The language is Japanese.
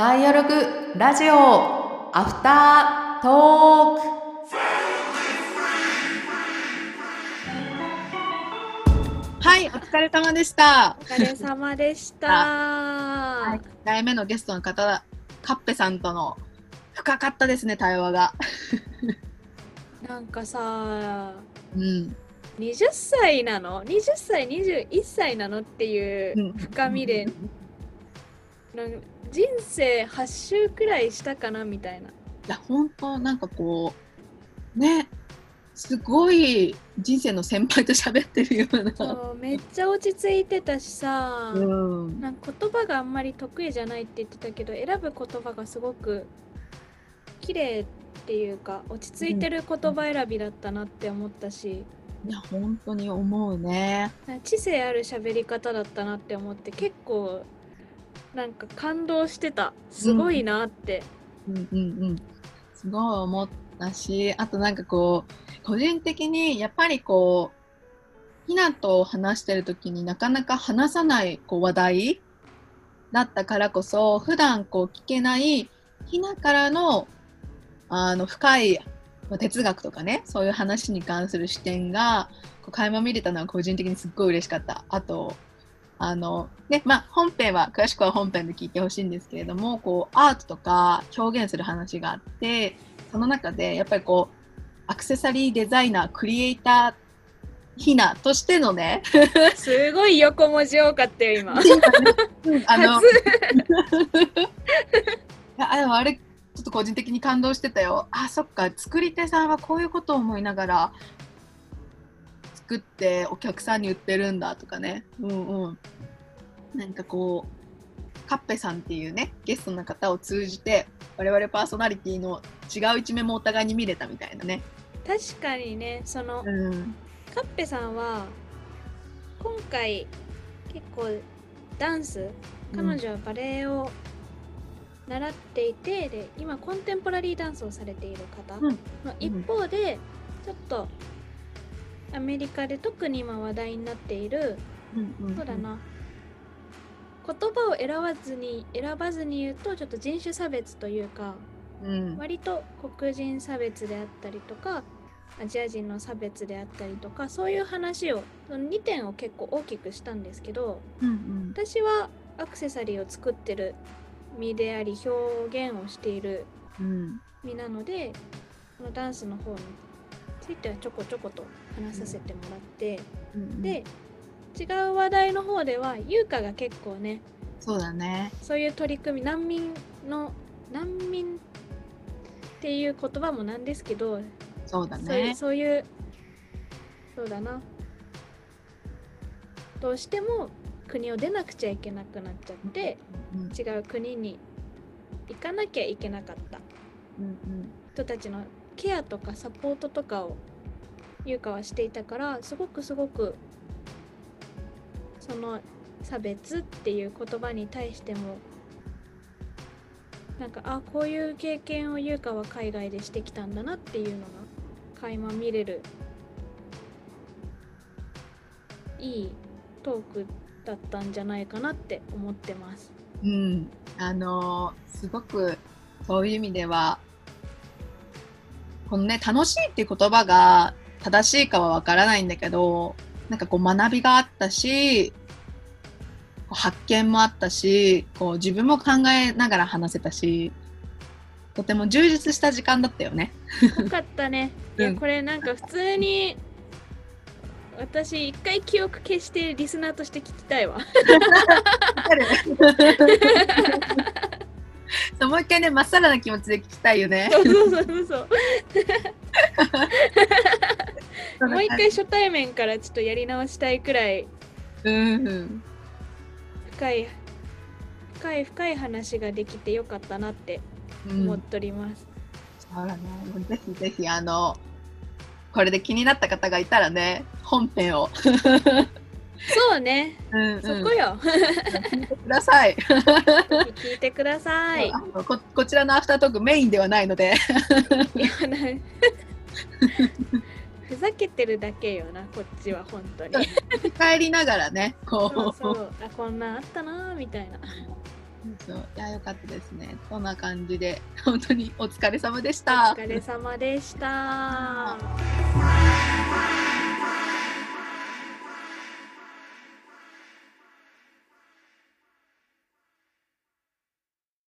ダイアログラジオアフタートークはい、お疲れ様でした。お疲れ様でした。はい、1回目のゲストの方、カッペさんとの深かったですね、対話が。なんかさ、うん。20歳なの ?20 歳、21歳なの？っていううん深みで、人生8周くらいしたかなみたいな。いや、本当なんかこう、ね、すごい人生の先輩と喋ってるような。そうめっちゃ落ち着いてたしさ、うん。なんか言葉があんまり得意じゃないって言ってたけど、選ぶ言葉がすごく綺麗っていうか、落ち着いてる言葉選びだったなって思ったし。いや、本当に思うね。知性ある喋り方だったなって思って結構なんか感動してたすごいなって、うんうんうん。すごい思ったし、あとなんかこう、個人的にやっぱりこう、ひなと話してる時になかなか話さないこう話題だったからこそ、普段こう聞けないひなからのあの深い哲学とかね、そういう話に関する視点がこう垣間見れたのは個人的にすっごい嬉しかった。あと、あのね、まあ本編は、詳しくは本編で聞いてほしいんですけれども、こうアートとか表現する話があって、その中でやっぱりこう、アクセサリーデザイナー、クリエイター、ひなとしてのね、すごい横文字多かったよ今。うんあの、ああれちょっと個人的に感動してたよ。あそっか作り手さんはこういうことを思いながら作ってお客さんに売ってるんだとかね。うんうん。なんかこうカッペさんっていうねゲストの方を通じて我々パーソナリティの違う一面もお互いに見れたみたいなね。確かにねそのうん。カッペさんは今回結構ダンス彼女はバレエを習っていて、で今コンテンポラリーダンスをされている方うん。の一方で、ちょっとアメリカで特に今話題になっているうんうんそうだな。言葉を選ばずに選ばずに言うとちょっと人種差別というかうん。割と黒人差別であったりとかアジア人の差別であったりとかそういう話をその2点を結構大きくしたんですけどうん。私はアクセサリーを作ってる身であり表現をしているうん。身なのでこのダンスの方についてはちょこちょこと話させてもらって、うんで違う話題の方では優香が結構ねそうだね。そういう取り組み難民の難民っていう言葉もなんですけど、そうだね。そういうそうだな。どうしても国を出なくちゃいけなくなっちゃってうん違う国に行かなきゃいけなかった。うん。人たちのケアとかサポートとかを優香はしていたからすごくすごくその差別っていう言葉に対してもなんかあこういう経験を優香は海外でしてきたんだなっていうのが垣間見れるいいトークだったんじゃないかなって思ってます。うん、あのすごくそういう意味ではこのね楽しいっていう言葉が正しいかはわからないんだけどなんかこう学びがあったし発見もあったしこう自分も考えながら話せたしとても充実した時間だったよね。よかったね。いやうんこれなんか普通に私一回記憶消してリスナーとして聞きたいわ。そうもう一回ねまっさらな気持ちで聞きたいよね。そうそうそうそう。もう一回初対面からちょっとやり直したいくらいうん深い深い深い話ができてよかったなってうん思っております。そうだね。ぜひぜひ、あの、これで気になった方がいたらね、本編を、そうね、うんうんそこよ。聞いてください。聞いてください。ここちらのアフタートークメインではないので、ふざけてるだけよなこっちは本当に。帰りながらね、こう、そうあこんなんあったなーみたいな。そういや良かったですね。そんな感じで本当にお疲れ様でしおた。疲れ様でした。